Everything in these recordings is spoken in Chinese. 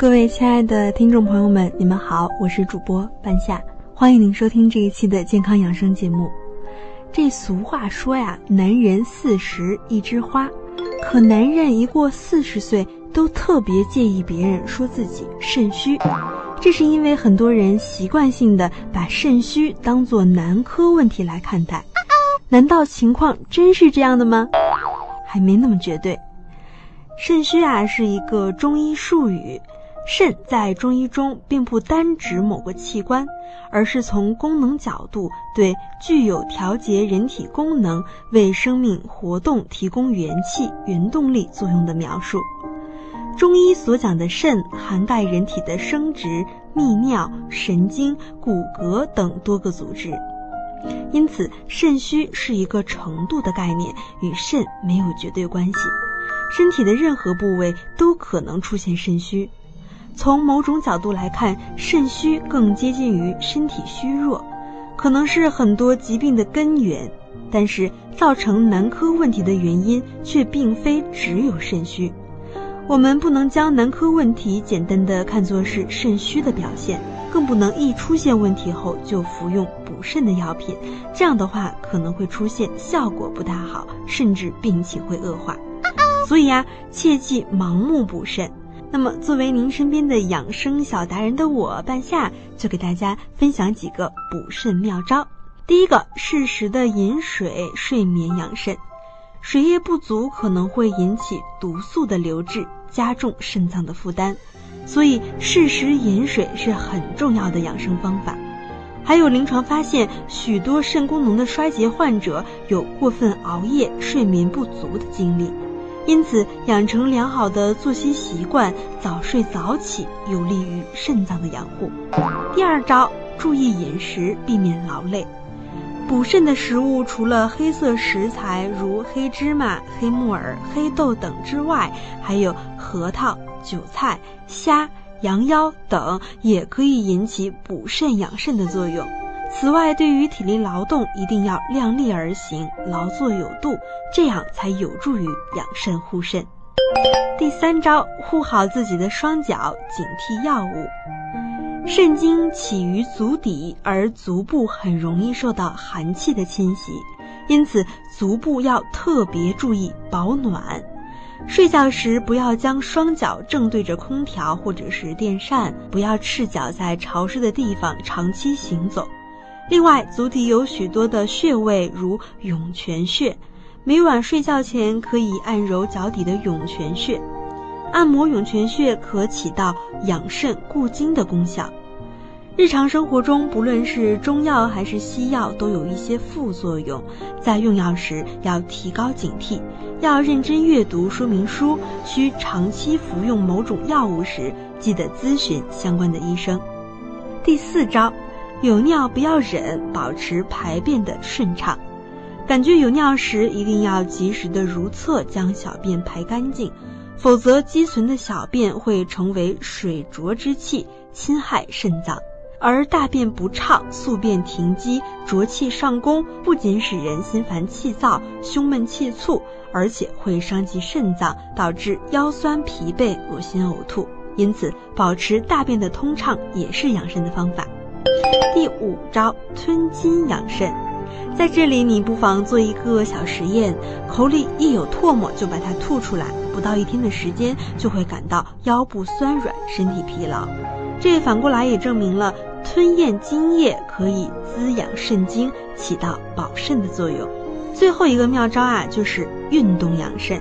各位亲爱的听众朋友们，你们好，我是主播半夏，欢迎您收听这一期的健康养生节目。这俗话说呀，男人四十一枝花，可男人一过四十岁，都特别介意别人说自己肾虚，这是因为很多人习惯性的把肾虚当做男科问题来看待。难道情况真是这样的吗？还没那么绝对。肾虚啊，是一个中医术语。肾在中医中并不单指某个器官，而是从功能角度对具有调节人体功能、为生命活动提供元气、原动力作用的描述。中医所讲的肾，涵盖人体的生殖、泌尿、神经、骨骼等多个组织，因此肾虚是一个程度的概念，与肾没有绝对关系。身体的任何部位都可能出现肾虚。从某种角度来看，肾虚更接近于身体虚弱，可能是很多疾病的根源。但是，造成男科问题的原因却并非只有肾虚。我们不能将男科问题简单的看作是肾虚的表现，更不能一出现问题后就服用补肾的药品，这样的话可能会出现效果不大好，甚至病情会恶化。所以呀，切忌盲目补肾。那么，作为您身边的养生小达人的我，半夏就给大家分享几个补肾妙招。第一个，适时的饮水，睡眠养肾。水液不足可能会引起毒素的流滞，加重肾脏的负担，所以适时饮水是很重要的养生方法。还有临床发现，许多肾功能的衰竭患者有过分熬夜、睡眠不足的经历。因此，养成良好的作息习惯，早睡早起，有利于肾脏的养护。第二招，注意饮食，避免劳累。补肾的食物除了黑色食材如黑芝麻、黑木耳、黑豆等之外，还有核桃、韭菜、虾、羊腰等，也可以引起补肾养肾的作用。此外，对于体力劳动，一定要量力而行，劳作有度，这样才有助于养肾护肾。第三招，护好自己的双脚，警惕药物。肾经起于足底，而足部很容易受到寒气的侵袭，因此足部要特别注意保暖。睡觉时不要将双脚正对着空调或者是电扇，不要赤脚在潮湿的地方长期行走。另外，足底有许多的穴位，如涌泉穴，每晚睡觉前可以按揉脚底的涌泉穴。按摩涌泉穴可起到养肾固精的功效。日常生活中，不论是中药还是西药，都有一些副作用，在用药时要提高警惕，要认真阅读说明书。需长期服用某种药物时，记得咨询相关的医生。第四招。有尿不要忍，保持排便的顺畅。感觉有尿时，一定要及时的如厕，将小便排干净，否则积存的小便会成为水浊之气，侵害肾脏。而大便不畅、宿便停积、浊气上攻，不仅使人心烦气躁、胸闷气促，而且会伤及肾脏，导致腰酸疲惫、恶心呕吐。因此，保持大便的通畅也是养生的方法。第五招吞金养肾，在这里你不妨做一个小实验，口里一有唾沫就把它吐出来，不到一天的时间就会感到腰部酸软、身体疲劳。这反过来也证明了吞咽津液可以滋养肾精，起到保肾的作用。最后一个妙招啊，就是运动养肾。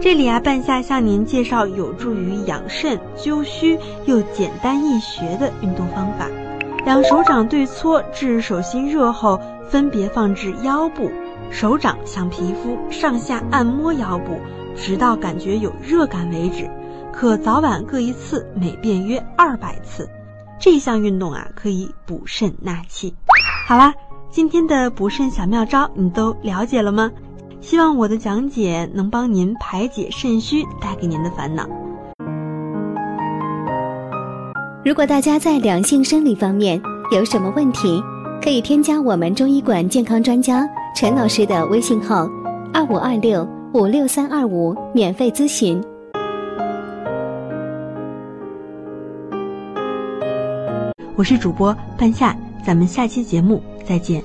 这里啊，半夏向您介绍有助于养肾、灸虚又简单易学的运动方法。两手掌对搓至手心热后，分别放置腰部，手掌向皮肤上下按摩腰部，直到感觉有热感为止，可早晚各一次，每遍约二百次。这项运动啊，可以补肾纳气。好啦，今天的补肾小妙招你都了解了吗？希望我的讲解能帮您排解肾虚带给您的烦恼。如果大家在两性生理方面有什么问题，可以添加我们中医馆健康专家陈老师的微信号：二五二六五六三二五，免费咨询。我是主播半夏，咱们下期节目再见。